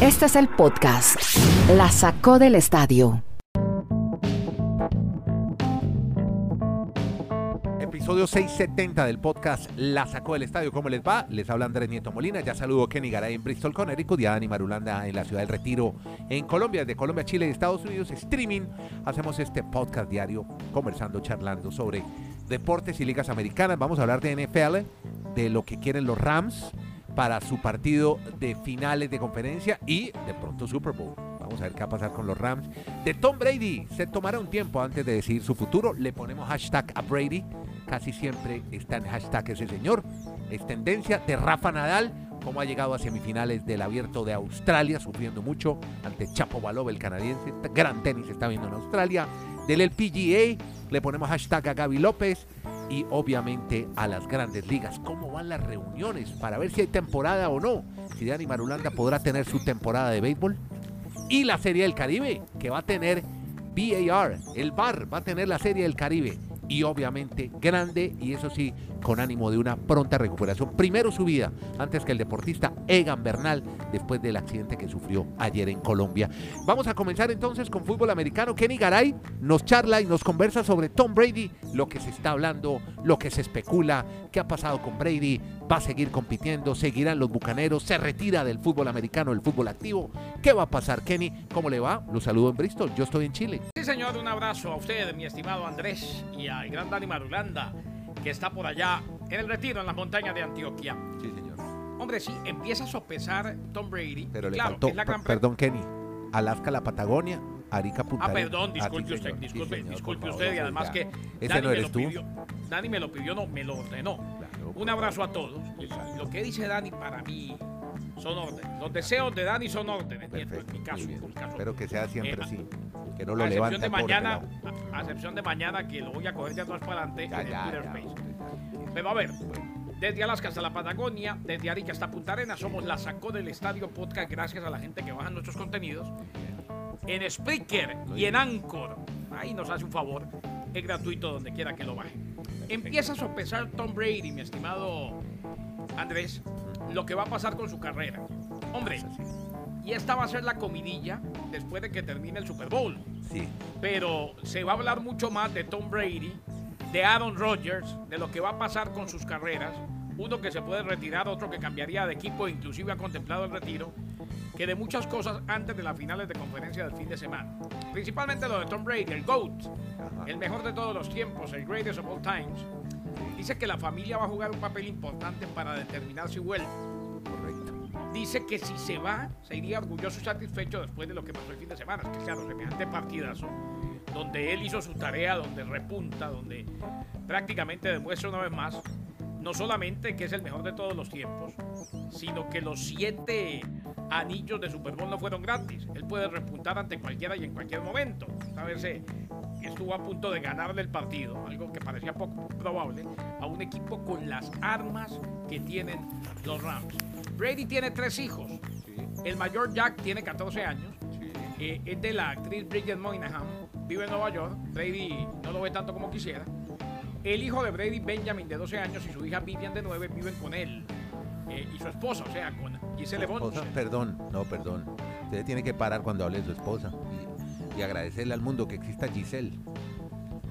Este es el podcast. La sacó del estadio. Episodio 670 del podcast La sacó del estadio. ¿Cómo les va? Les habla Andrés Nieto Molina. Ya saludo Kenny Garay en Bristol, Connecticut y a Dani Marulanda en la ciudad del Retiro en Colombia. Desde Colombia, Chile y Estados Unidos, streaming. Hacemos este podcast diario conversando, charlando sobre deportes y ligas americanas. Vamos a hablar de NFL, de lo que quieren los Rams para su partido de finales de conferencia y de pronto Super Bowl. Vamos a ver qué va a pasar con los Rams. De Tom Brady, se tomará un tiempo antes de decidir su futuro. Le ponemos hashtag a Brady. Casi siempre está en hashtag ese señor. Es tendencia de Rafa Nadal, como ha llegado a semifinales del abierto de Australia, sufriendo mucho ante Chapo Valov, el canadiense. Gran tenis está viendo en Australia. Del LPGA, le ponemos hashtag a Gaby López y obviamente a las grandes ligas. ¿Cómo van las reuniones para ver si hay temporada o no? Si Dani Marulanda podrá tener su temporada de béisbol. Y la Serie del Caribe, que va a tener VAR, el VAR va a tener la Serie del Caribe. Y obviamente grande y eso sí, con ánimo de una pronta recuperación. Primero su vida, antes que el deportista Egan Bernal, después del accidente que sufrió ayer en Colombia. Vamos a comenzar entonces con fútbol americano. Kenny Garay nos charla y nos conversa sobre Tom Brady, lo que se está hablando, lo que se especula, qué ha pasado con Brady, va a seguir compitiendo, seguirán los bucaneros, se retira del fútbol americano, del fútbol activo. ¿Qué va a pasar, Kenny? ¿Cómo le va? Lo saludo en Bristol, yo estoy en Chile. Sí, señor, un abrazo a usted, mi estimado Andrés, y al gran Dani Marulanda, que está por allá en el retiro, en las montañas de Antioquia. Sí, señor. Hombre, sí, empieza a sopesar Tom Brady. Pero y le claro, faltó, es la gran perdón, Kenny. Alaska, la Patagonia, Arica, Punta Ah, perdón, Ah, disculpe usted, señor, sí, disculpe, señor, disculpe usted, y además que Ese Dani no me eres lo tú. pidió. Dani me lo pidió, no, me lo ordenó. Claro, Un abrazo a todos. Y. Lo que dice Dani para mí son órdenes. Los deseos de Dani son órdenes, Perfecto, en mi caso. muy bien. en mi caso. Espero que sea siempre Eh, así. Que no a lo excepción levante de mañana. A, excepción de mañana que lo voy a coger de atrás para adelante Ya, en el ya, Twitter ya, Space. Pero a ver, desde Alaska hasta la Patagonia, desde Arica hasta Punta Arenas, somos la sacó del estadio podcast gracias a la gente que baja nuestros contenidos. En Spreaker y en Anchor, ahí nos hace un favor, es gratuito donde quiera que lo baje. Empieza a sopesar Tom Brady, mi estimado Andrés, lo que va a pasar con su carrera. Hombre, y esta va a ser la comidilla después de que termine el Super Bowl Sí, pero se va a hablar mucho más de Tom Brady, de Aaron Rodgers, de lo que va a pasar con sus carreras. Uno que se puede retirar, otro que cambiaría de equipo, inclusive ha contemplado el retiro, que de muchas cosas antes de las finales de conferencia del fin de semana. Principalmente lo de Tom Brady, el GOAT, Ajá. el mejor de todos los tiempos, el greatest of all times. Dice que la familia va a jugar un papel importante para determinar si vuelve. Dice que si se va, se iría orgulloso y satisfecho después de lo que pasó el fin de semana. Que claro, semejante partidazo, donde él hizo su tarea, donde repunta, donde prácticamente demuestra una vez más, no solamente que es el mejor de todos los tiempos, sino que los siete anillos de Super Bowl no fueron gratis. Él puede repuntar ante cualquiera y en cualquier momento. Saberse estuvo a punto de ganarle el partido, algo que parecía poco probable, a un equipo con las armas que tienen los Rams. Brady tiene tres hijos. El mayor Jack tiene 14 años. Eh, es de la actriz Bridget Moynihan. Vive en Nueva York. Brady no lo ve tanto como quisiera. El hijo de Brady, Benjamin, de 12 años, y su hija Vivian, de 9, viven con él. Eh, y su esposa, o sea, con Gisele esposa, perdón, no, perdón. Usted tiene que parar cuando hable de su esposa y, y agradecerle al mundo que exista Giselle.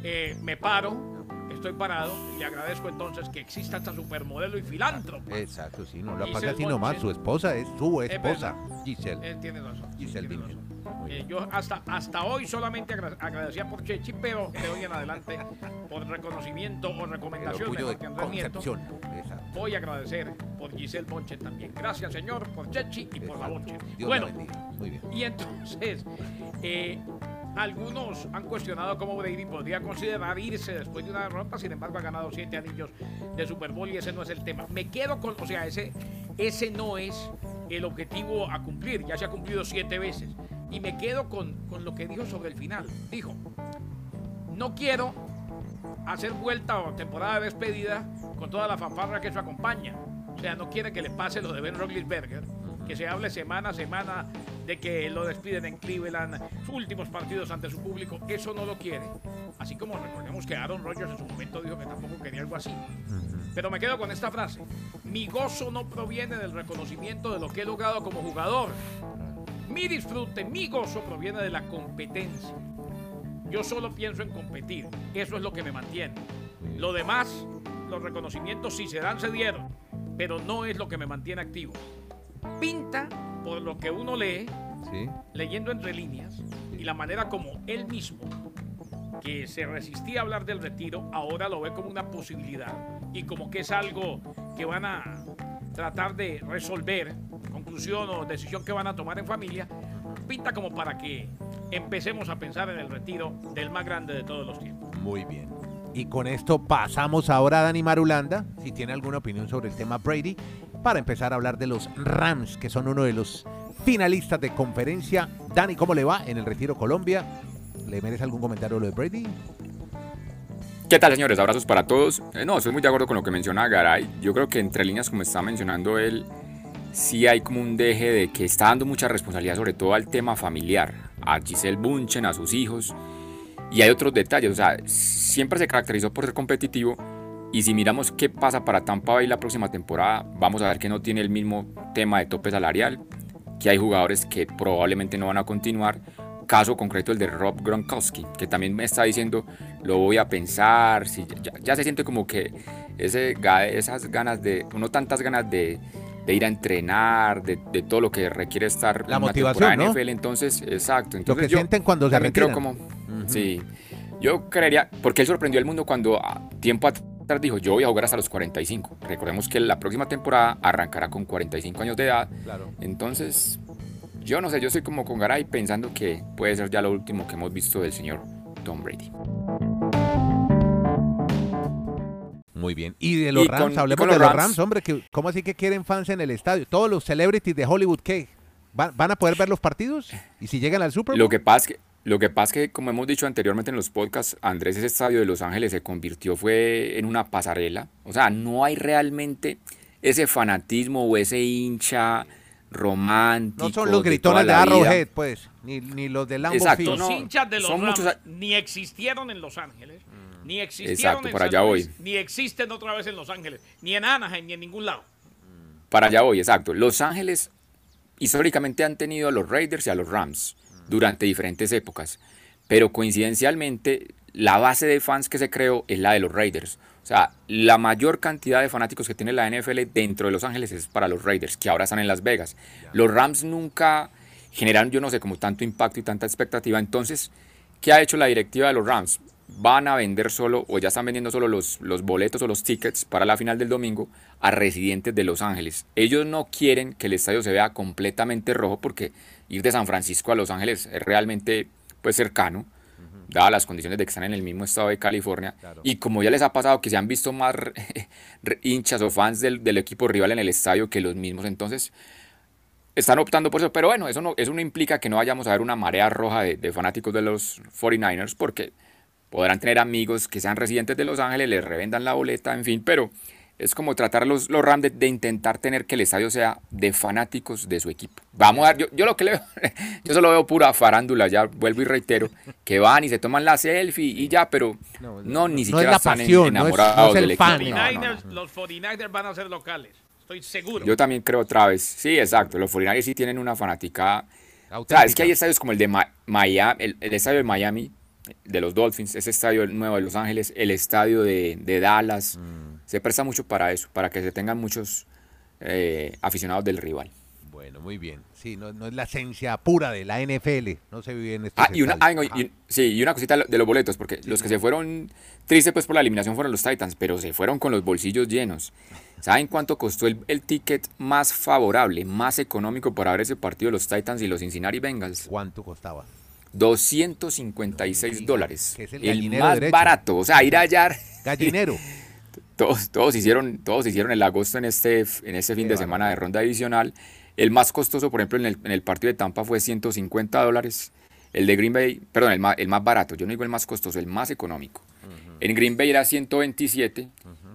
Eh, me paro, estoy parado, y le agradezco entonces que exista esta supermodelo y filántropo. Exacto, sí, no lo Giselle apague así nomás. Su esposa es su Es esposa. Giselle. Él tiene razón. sí, Giselle tiene Eh, yo hasta, hasta hoy solamente agra- agradecía por Chechi, pero de hoy en adelante, por reconocimiento o recomendación de Andrés Nieto, voy a agradecer por Giselle Bonche también. Gracias, señor, por Chechi y por la. Bonche. Dios bueno, la. Muy bien. y entonces, eh, algunos han cuestionado cómo Brady podría considerar irse después de una derrota, sin embargo ha ganado siete anillos de Super Bowl y ese no es el tema. Me quedo con, o sea, ese, ese no es el objetivo a cumplir, ya se ha cumplido siete veces. Y me quedo con, con lo que dijo sobre el final. Dijo, no quiero hacer vuelta o temporada de despedida con toda la fanfarra que eso acompaña. O sea, no quiere que le pase lo de Ben Roethlisberger, que se hable semana a semana de que lo despiden en Cleveland, sus últimos partidos ante su público, eso no lo quiere. Así como recordemos que Aaron Rodgers en su momento dijo que tampoco quería algo así. Pero me quedo con esta frase. Mi gozo no proviene del reconocimiento de lo que he logrado como jugador. Mi disfrute, mi gozo proviene de la competencia. Yo solo pienso en competir. Eso es lo que me mantiene. Lo demás, los reconocimientos si se dan, se dieron. Pero no es lo que me mantiene activo. Pinta por lo que uno lee, Sí. leyendo entre líneas, y la manera como él mismo, que se resistía a hablar del retiro, ahora lo ve como una posibilidad y como que es algo que van a tratar de resolver, conclusión o decisión que van a tomar en familia, pinta como para que empecemos a pensar en el retiro del más grande de todos los tiempos. Muy bien. Y con esto pasamos ahora a Dani Marulanda, si tiene alguna opinión sobre el tema Brady, para empezar a hablar de los Rams, que son uno de los finalistas de conferencia. Dani, ¿cómo le va en el Retiro Colombia? ¿Le merece algún comentario lo de Brady? ¿Qué tal, señores? Abrazos para todos. Eh, no, estoy muy de acuerdo con lo que menciona Garay. Yo creo que entre líneas, como está mencionando él, sí hay como un deje de que está dando mucha responsabilidad, sobre todo al tema familiar, a Giselle Bunchen, a sus hijos. Y hay otros detalles, o sea, siempre se caracterizó por ser competitivo. Y si miramos qué pasa para Tampa Bay la próxima temporada, vamos a ver que no tiene el mismo tema de tope salarial, que hay jugadores que probablemente no van a continuar. Caso concreto el de Rob Gronkowski, que también me está diciendo, lo voy a pensar, si ya, ya se siente como que ese, esas ganas de, uno tantas ganas de, de ir a entrenar, de, de todo lo que requiere estar La una motivación, ¿no? NFL, entonces, exacto. Lo Entonces que yo sienten cuando se también creo retiran. como, sí, yo creería, porque él sorprendió al mundo cuando a tiempo atrás dijo, yo voy a jugar hasta los 45. Recordemos que la próxima temporada arrancará con 45 años de edad, Claro. entonces, yo no sé, yo estoy como con Garay pensando que puede ser ya lo último que hemos visto del señor Tom Brady. Muy bien. Y de los Y Rams, con- hablemos con de los los Rams. Rams, hombre, que, ¿cómo así que quieren fans en el estadio? Todos los celebrities de Hollywood, ¿qué? ¿Van, van a poder ver los partidos? ¿Y si llegan al Super Bowl? Lo que pasa es que, lo que, pasa es que, como hemos dicho anteriormente en los podcasts, Andrés, ese estadio de Los Ángeles se convirtió fue en una pasarela. O sea, no hay realmente ese fanatismo o ese hincha romántico. no son los de gritones de. Arrowhead, pues, ni, ni los de Lambeau Exacto, Field. Los no, hinchas de los son Rams muchos a- ni existieron en Los Ángeles, ni existieron Exacto, en para San allá Luis, voy. ni existen otra vez en Los Ángeles, ni en Anaheim, ni en ningún lado. Para allá voy, exacto. Los Ángeles históricamente han tenido a los Raiders y a los Rams durante diferentes épocas, pero coincidencialmente la base de fans que se creó es la de los Raiders. O sea, la mayor cantidad de fanáticos que tiene la NFL dentro de Los Ángeles es para los Raiders, que ahora están en Las Vegas. Los Rams nunca generaron, yo no sé, como tanto impacto y tanta expectativa. Entonces, ¿qué ha hecho la directiva de los Rams? Van a vender solo, o ya están vendiendo solo los, los boletos o los tickets para la final del domingo a residentes de Los Ángeles. Ellos no quieren que el estadio se vea completamente rojo porque ir de San Francisco a Los Ángeles es realmente pues cercano, dadas las condiciones de que están en el mismo estado de California. Claro. Y como ya les ha pasado que se han visto más hinchas o fans del, del equipo rival en el estadio que los mismos, entonces están optando por eso. Pero bueno, eso no, eso no implica que no vayamos a ver una marea roja de, de fanáticos de los 49ers, porque podrán tener amigos que sean residentes de Los Ángeles, les revendan la boleta, en fin, pero es como tratar los, los Rams de, de intentar tener que el estadio sea de fanáticos de su equipo. Vamos a ver, yo, yo lo que le veo, yo solo veo pura farándula, ya vuelvo y reitero, que van y se toman la selfie y ya, pero No, no, no ni es siquiera la están pasión, no es- enamorados no es el del equipo. fan. No, no, 49ers, no. Los 49ers van a ser locales, estoy seguro. Yo también creo otra vez. Sí, exacto. Los 49ers sí tienen una fanática. O sea, es que hay estadios como el de Ma- Miami, el, el estadio de Miami, de los Dolphins, ese estadio nuevo de Los Ángeles, el estadio de, de Dallas. Mm. Se presta mucho para eso, para que se tengan muchos eh, aficionados del rival. Bueno, muy bien. Sí, no, no es la esencia pura de la NFL. No se vive en estos Ah, y una, ah, y- sí, y una cosita de los boletos, porque los que se fueron tristes pues por la eliminación fueron los Titans, pero se fueron con los bolsillos llenos. ¿Saben cuánto costó el, el ticket más favorable, más económico para ver ese partido de los Titans y los Cincinnati Bengals? ¿Cuánto costaba? 256 dólares. El el más derecho. barato. O sea, ir allá. Gallinero. Todos, todos, hicieron, todos hicieron el agosto en este, en este fin Qué de semana de ronda adicional. El más costoso, por ejemplo, en el, en el partido de Tampa fue 150 dólares. El de Green Bay, perdón, el más, el más barato, yo no digo el más costoso, el más económico. En Green Bay era 127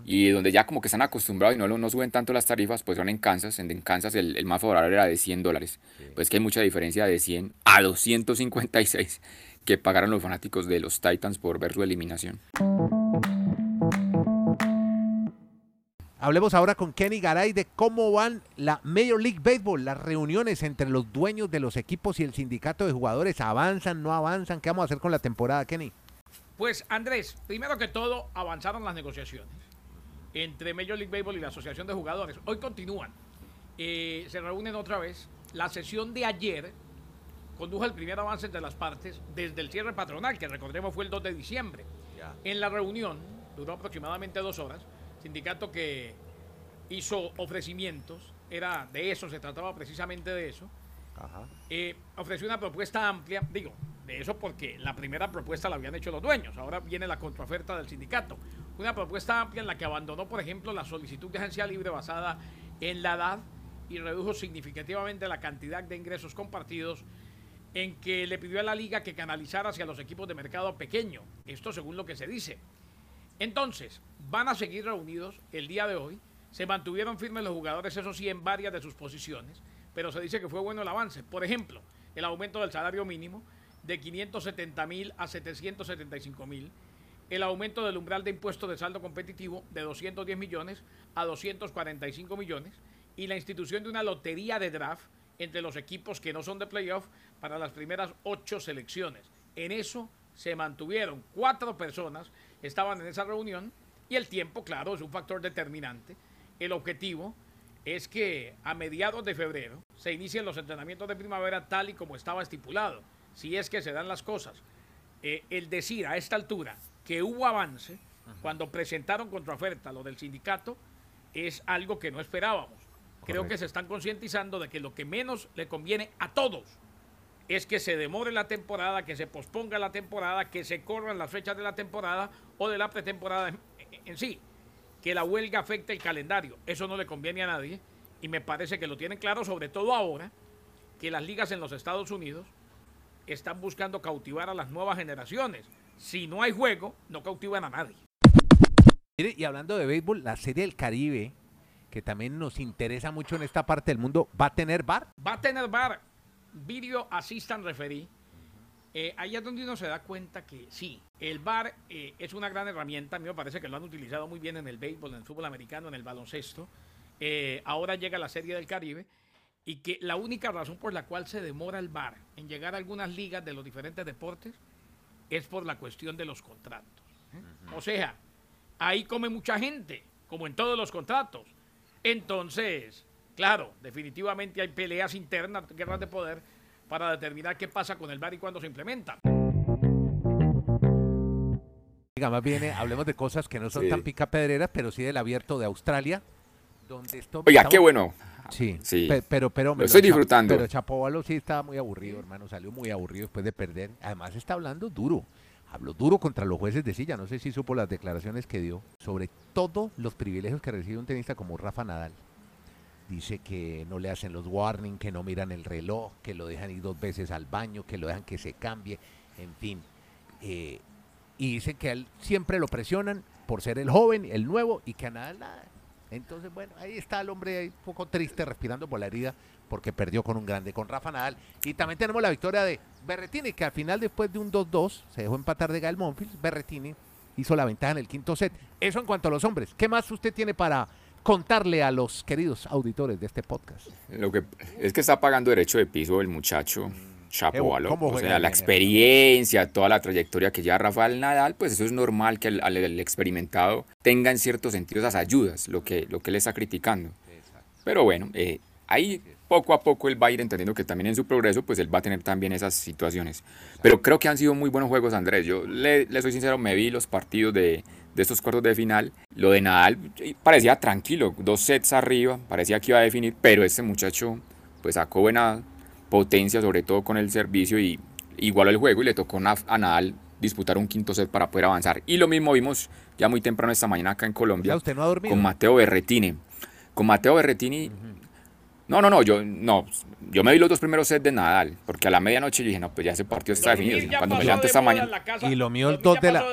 y donde ya como que están acostumbrados y no, no suben tanto las tarifas, pues son en Kansas. En, en Kansas el, el más favorable era de 100 dólares. Pues que hay mucha diferencia de 100 a 256 que pagaron los fanáticos de los Titans por ver su eliminación. hablemos ahora con Kenny Garay de cómo van la Major League Baseball, las reuniones entre los dueños de los equipos y el sindicato de jugadores. ¿Avanzan, no avanzan? ¿Qué vamos a hacer con la temporada, Kenny? Pues Andrés, primero que todo, avanzaron las negociaciones entre Major League Baseball y la Asociación de Jugadores. Hoy continúan. Eh, se reúnen otra vez. La sesión de ayer condujo el primer avance entre las partes desde el cierre patronal, que recordemos fue el 2 de diciembre. En la reunión, duró aproximadamente dos horas, sindicato que hizo ofrecimientos, era de eso, se trataba precisamente de eso. Eh, ofreció una propuesta amplia, digo, de eso porque la primera propuesta la habían hecho los dueños, ahora viene la contraoferta del sindicato. Una propuesta amplia en la que abandonó, por ejemplo, la solicitud de agencia libre basada en la edad y redujo significativamente la cantidad de ingresos compartidos en que le pidió a la liga que canalizara hacia los equipos de mercado pequeño. Esto según lo que se dice. Entonces, van a seguir reunidos el día de hoy. Se mantuvieron firmes los jugadores, eso sí, en varias de sus posiciones, pero se dice que fue bueno el avance. Por ejemplo, el aumento del salario mínimo de 570 mil a 775 mil, el aumento del umbral de impuestos de saldo competitivo de 210 millones a 245 millones y la institución de una lotería de draft entre los equipos que no son de playoff para las primeras ocho selecciones. En eso se mantuvieron cuatro personas, estaban en esa reunión y el tiempo, claro, es un factor determinante. El objetivo es que a mediados de febrero se inicien los entrenamientos de primavera tal y como estaba estipulado, si es que se dan las cosas. Eh, el decir a esta altura que hubo avance cuando presentaron contraoferta lo del sindicato es algo que no esperábamos. Creo que se están concientizando de que lo que menos le conviene a todos es que se demore la temporada, que se posponga la temporada, que se corran las fechas de la temporada o de la pretemporada en, sí. Que la huelga afecte el calendario. Eso no le conviene a nadie y me parece que lo tienen claro, sobre todo ahora que las ligas en los Estados Unidos están buscando cautivar a las nuevas generaciones. Si no hay juego, no cautivan a nadie. Mire, y hablando de béisbol, la Serie del Caribe, que también nos interesa mucho en esta parte del mundo, ¿va a tener bar? Va a tener bar Video Assistant Referee, eh, ahí es donde uno se da cuenta que sí, el VAR eh, es una gran herramienta. A mí me parece que lo han utilizado muy bien en el béisbol, en el fútbol americano, en el baloncesto. Eh, ahora llega la Serie del Caribe y que la única razón por la cual se demora el VAR en llegar a algunas ligas de los diferentes deportes es por la cuestión de los contratos. O sea, ahí come mucha gente, como en todos los contratos. Entonces, Claro, definitivamente hay peleas internas, guerras de poder, para determinar qué pasa con el VAR y cuándo se implementa. Diga, más bien, eh, hablemos de cosas que no son tan picapedreras, pero sí del abierto de Australia, donde esto... Oiga, qué bueno. Sí, sí. pero, pero... Lo estoy disfrutando. Pero Chapovalo sí estaba muy aburrido, hermano, salió muy aburrido después de perder. Además está hablando duro habló duro contra los jueces de silla. No sé si supo las declaraciones que dio sobre todos los privilegios que recibe un tenista como Rafa Nadal dice que no le hacen los warning, que no miran el reloj, que lo dejan ir dos veces al baño, que lo dejan que se cambie, en fin. Eh, y dicen que él siempre lo presionan por ser el joven, el nuevo, y que a nada, nada. Entonces, bueno, ahí está el hombre ahí un poco triste, respirando por la herida, porque perdió con un grande, con Rafa Nadal. Y también tenemos la victoria de Berretini, que al final, después de un 2-2, se dejó empatar de Gael Monfils. Berretini hizo la ventaja en el quinto set. Eso en cuanto a los hombres. ¿Qué más usted tiene para contarle a los queridos auditores de este podcast? Lo que es que está pagando derecho de piso el muchacho. Chapo, o sea, la experiencia, toda la trayectoria que lleva Rafael Nadal, pues eso es normal que el, experimentado tenga en ciertos sentidos esas ayudas, lo que, lo que él está criticando. Pero bueno, eh, ahí poco a poco él va a ir entendiendo que también en su progreso, pues él va a tener también esas situaciones. Pero creo que han sido muy buenos juegos, Andrés. Yo le, le soy sincero, me vi los partidos de, de estos cuartos de final. Lo de Nadal parecía tranquilo, dos sets arriba, parecía que iba a definir, pero este muchacho pues sacó buena potencia, sobre todo con el servicio y igualó el juego y le tocó a Nadal disputar un quinto set para poder avanzar. Y lo mismo vimos ya muy temprano esta mañana acá en Colombia usted no ha dormido? con Mateo Berretini. Con Mateo Berretini No, no, no, yo no, yo me vi los dos primeros sets de Nadal, porque a la medianoche dije, no, pues ya ese partido está definido. Cuando me levanté esta mañana. y lo mío el dos de la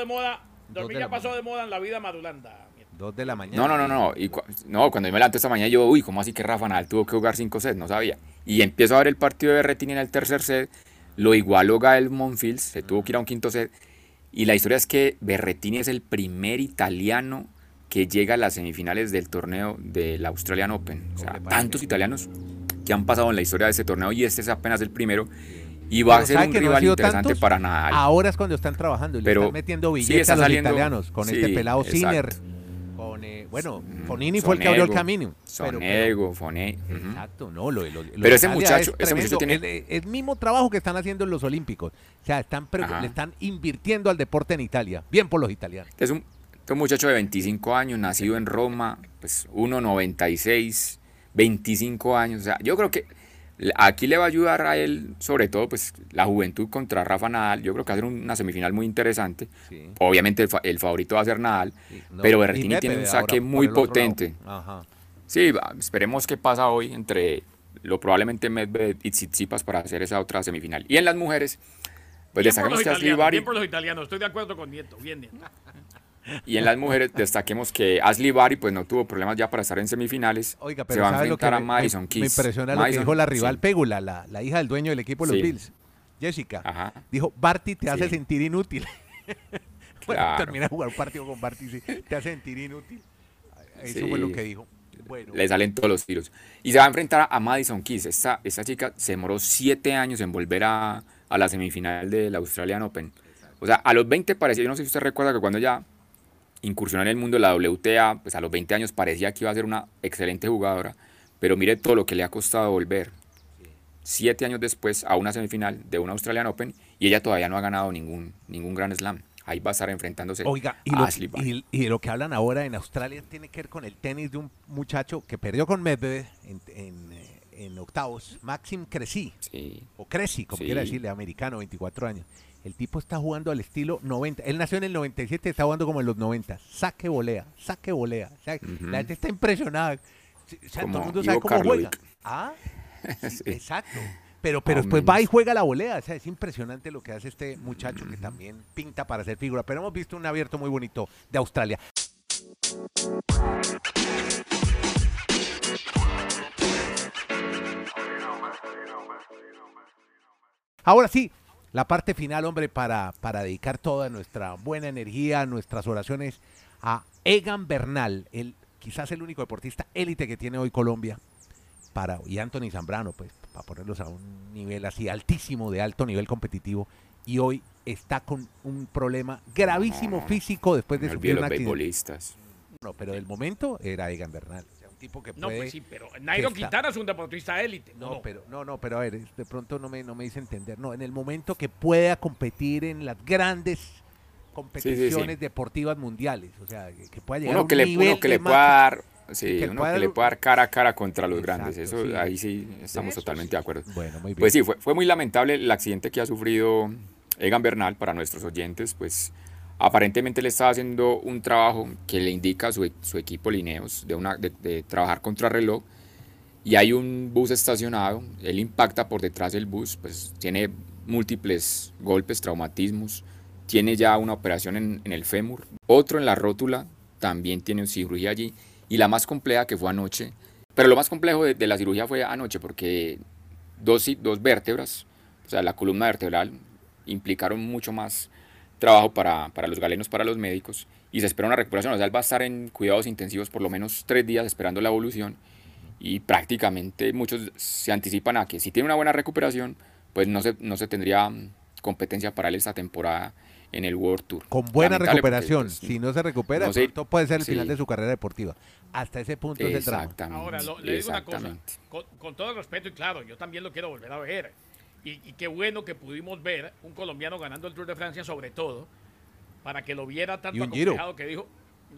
Dormir ya pasó de moda en la vida madulanda. De la mañana. No, no, no, no. Y no, cuando yo me levanto esta mañana, yo, uy, ¿cómo así que Rafa Nadal tuvo que jugar cinco sets? No sabía. Y empiezo a ver el partido de Berretini en el tercer set. Lo igualó Gael Monfils, se tuvo que ir a un quinto set. Y la historia es que Berretini es el primer italiano que llega a las semifinales del torneo del Australian Open. O sea, le tantos italianos que han pasado en la historia de ese torneo y este es apenas el primero. Y va Pero a ser ¿sabe un no rival interesante tantos? para Nadal. Ahora es cuando están trabajando y le Pero están metiendo sí, billetes está a los saliendo- italianos con este sí, pelado Sinner. Eh, bueno, Fonini fue el que abrió el camino. Sonego, Foné. ujú. Exacto, no, lo, lo- lo Pero ese muchacho- es ese muchacho tiene- el, el mismo trabajo que están haciendo en los Olímpicos. O sea, están Ajá. le están invirtiendo al deporte en Italia. Bien por los italianos. Es un, es un muchacho de 25 años, nacido en Roma, pues 1,96, 25 años. O sea, yo creo que aquí le va a ayudar a él, sobre todo, pues la juventud contra Rafa Nadal. Yo creo que va a ser una semifinal muy interesante. Sí. Obviamente el, fa- el favorito va a ser Nadal, Sí, no, pero y Berrettini tiene un saque muy potente. Ajá. Sí, va, esperemos qué pasa hoy entre lo probablemente Medvedev y Tsitsipas para hacer esa otra semifinal. Y en las mujeres, pues Ashley italianos, Barty bien por los italianos, estoy de acuerdo con Nieto, bien Nieto. Y en las mujeres destaquemos que Ashley Barty pues no tuvo problemas ya para estar en semifinales. Oiga, Se pero va a ¿sabe lo que enfrentar a Madison me- Keys. me impresiona lo que dijo la rival sí. Pégula, la, la hija del dueño del equipo de los Sí. Bills, Jessica. Ajá. Dijo, Barty te hace sentir inútil. bueno, Claro. termina de jugar un partido con Barty, sí, te hace sentir inútil. Eso fue lo que dijo. Bueno, Le salen todos los tiros. Y se va a enfrentar a Madison Keys. Esta, esta chica se demoró siete años en volver a, a la semifinal del Australian Open. O sea, a los 20 parecía, yo no sé si usted recuerda que cuando ella incursionó en el mundo de la WTA, pues a los 20 años parecía que iba a ser una excelente jugadora. Pero mire todo lo que le ha costado volver. Siete años después a una semifinal de un Australian Open y ella todavía no ha ganado ningún, ningún Grand Slam. Ahí va a estar enfrentándose Oiga, y a lo, Ashley y, y lo que hablan ahora en Australia tiene que ver con el tenis de un muchacho que perdió con Medvedev en, en, eh, en octavos, Maxim Cressy, Sí. o Cressy, como Sí. quiera decirle, americano, 24 años. El tipo está jugando al estilo 90. Él nació en el 97, está jugando como en los 90. Saque volea, saque volea. O sea, Ujú. La gente está impresionada. Sí, O sea, todo el mundo sabe Ivo cómo juega. Ah, sí, Sí. exacto. Pero, pero después va y juega la volea. O sea, es impresionante lo que hace este muchacho que también pinta para ser figura. Pero hemos visto un abierto muy bonito de Australia. Ahora sí, la parte final, hombre, para, para dedicar toda nuestra buena energía, nuestras oraciones a Egan Bernal, el, quizás el único deportista élite que tiene hoy Colombia, para, y Anthony Zambrano, pues, para ponerlos a un nivel así altísimo, de alto nivel competitivo, y hoy está con un problema gravísimo No, físico después de Me sufrir un los accidente. No, pero del momento era Egan Bernal, tipo que No, puede... pues sí, pero Nairo Quintana es un deportista élite. No, ¿o no? pero no, no, pero a ver, de pronto no me, no me hice entender. No, en el momento que pueda competir en las grandes competiciones deportivas mundiales, o sea, que, que pueda llegar a Uno un que le, nivel uno que le pueda dar, sí, que uno pueda que le pueda dar cara a cara contra los grandes. Eso sí. ahí sí estamos Eso totalmente sí. de acuerdo. Bueno, muy bien. Pues sí, fue, fue muy lamentable el accidente que ha sufrido Egan Bernal para nuestros oyentes, pues aparentemente le estaba haciendo un trabajo que le indica a su, su equipo Lineos de, una, de, de trabajar contra reloj y hay un bus estacionado, él impacta por detrás del bus, pues tiene múltiples golpes, traumatismos, tiene ya una operación en, en el fémur, otro en la rótula, también tiene cirugía allí y la más compleja que fue anoche, pero lo más complejo de, de la cirugía fue anoche porque dos, dos vértebras, o sea, la columna vertebral, implicaron mucho más trabajo para, para los galenos, para los médicos, y se espera una recuperación. O sea, él va a estar en cuidados intensivos por lo menos tres días esperando la evolución, y prácticamente muchos se anticipan a que si tiene una buena recuperación, pues no se, no se tendría mm, competencia para él esta temporada en el World Tour. con buena recuperación, pues, si no se recupera, no sé, puede ser el sí. final de su carrera deportiva. Hasta ese punto es el drama. Exactamente. Ahora, lo- le digo una cosa, con, con todo el respeto y claro, yo también lo quiero volver a ver. Y, y qué bueno que pudimos ver un colombiano ganando el Tour de Francia, sobre todo, para que lo viera tanto Y un Giro. que dijo,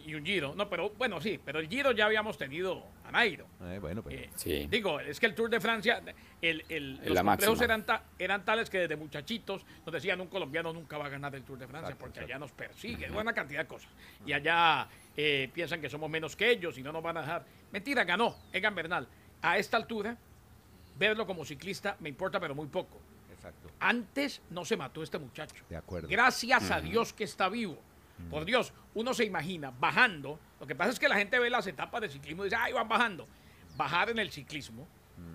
y un Giro. No, pero bueno, sí, pero el Giro ya habíamos tenido a Nairo. Eh, bueno, pero- Eh, Sí. Digo, es que el Tour de Francia, el, los la complejos eran, ta- eran tales que desde muchachitos nos decían un colombiano nunca va a ganar el Tour de Francia Exacto, porque exacto. allá nos persigue, una cantidad de cosas. Y allá eh, piensan que somos menos que ellos y no nos van a dejar. Mentira, ganó Egan Bernal. A esta altura, verlo como ciclista me importa, pero muy poco. Exacto, Antes no se mató este muchacho. de acuerdo. Gracias a Dios que está vivo. Por Dios, uno se imagina bajando. Lo que pasa es que la gente ve las etapas de ciclismo y dice, ay, van bajando. Bajar en el ciclismo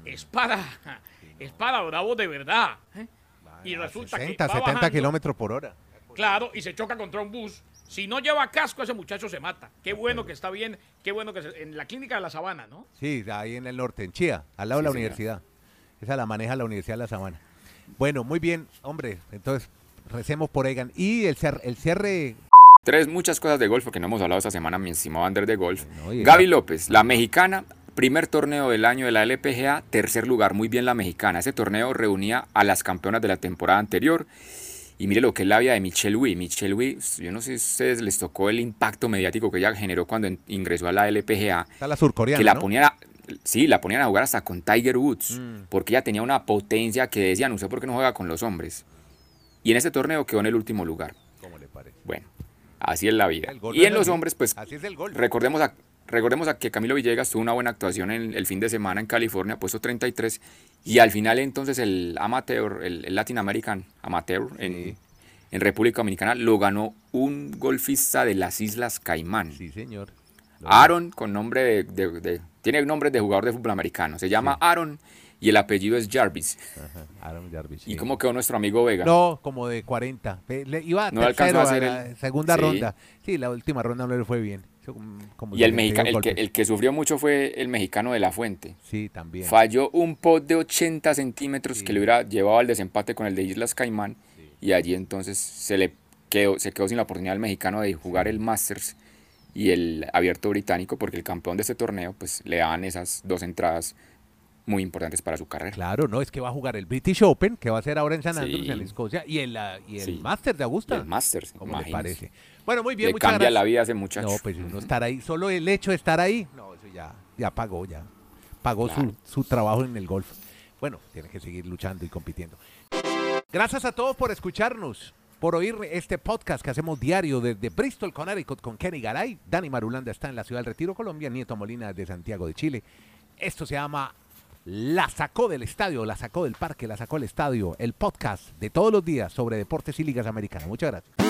es para es para bravos de verdad. ¿eh? Y resulta 60, que va 70 bajando, kilómetros por hora. Claro, y se choca contra un bus Si no lleva casco, ese muchacho se mata. Qué bueno que está bien, qué bueno que se- en la clínica de la Sabana, ¿no? Sí, ahí en el norte, en Chía, al lado de la universidad. Esa la maneja la Universidad de La Sabana. Bueno, muy bien, hombre. Entonces, recemos por Egan. Y el, cierre. Tres, muchas cosas de golf, porque no hemos hablado esta semana, mi estimado Ander de golf. No, Gaby López, la mexicana, primer torneo del año de la LPGA, tercer lugar, muy bien la mexicana. Ese torneo reunía a las campeonas de la temporada anterior. Y mire lo que es la vida de Michelle Wee. Michelle Wee, yo no sé si a ustedes les tocó el impacto mediático que ella generó cuando ingresó a la LPGA. Está la surcoreana. que la ¿no? Sí, la ponían a jugar hasta con Tiger Woods, Mm. porque ella tenía una potencia que decían, ¿usted por qué no juega con los hombres? Y en ese torneo quedó en el último lugar. ¿Cómo le parece? Bueno, así es la vida. Y en los hombres, pues, Así es el gol. recordemos a, recordemos a que Camilo Villegas tuvo una buena actuación en el fin de semana en California, puesto 33, y al final entonces el amateur, el, el Latin American amateur en, República Dominicana lo ganó un golfista de las Islas Caimán. Sí, señor. Aaron, con nombre de, de- de- Tiene nombre de jugador de fútbol americano. Se llama Aaron y el apellido es Jarvis. Ajá, Aaron Jarvis. ¿Y sí. cómo quedó nuestro amigo Vega? No, como de 40. Ve, le- iba No tercero alcanzó a a hacer la el- segunda Sí. ronda. Sí, la última ronda no le fue bien. Como- como y el, 71 mexica- el, que, el que sufrió mucho fue el mexicano de la Fuente. Sí, también. Falló un pot de 80 centímetros Sí. que le hubiera llevado al desempate con el de Islas Caimán. Y allí entonces se le quedó, se quedó sin la oportunidad al mexicano de jugar el Masters y el abierto británico, porque el campeón de este torneo pues le dan esas dos entradas muy importantes para su carrera. Claro, no, es que va a jugar el British Open, que va a ser ahora en San Sí. Andrews, en Escocia, y el, y el Sí. Masters de Y Augusta. el Masters, ¿Cómo le parece? Bueno, muy bien, Le muchas cambia gracias. la vida a ese muchacho. No, pues uno estar ahí, solo el hecho de estar ahí, no, eso ya, ya pagó, ya. Pagó Claro. su, su trabajo en el golf. Bueno, tiene que seguir luchando y compitiendo. Gracias a todos por escucharnos, por oír este podcast que hacemos diario desde Bristol, Connecticut, con Kenny Garay. Dani Marulanda está en la ciudad del Retiro, Colombia. Nieto Molina de Santiago de Chile. Esto se llama La sacó del estadio, la sacó del parque, la sacó del estadio. El podcast de todos los días sobre deportes y ligas americanas. Muchas gracias.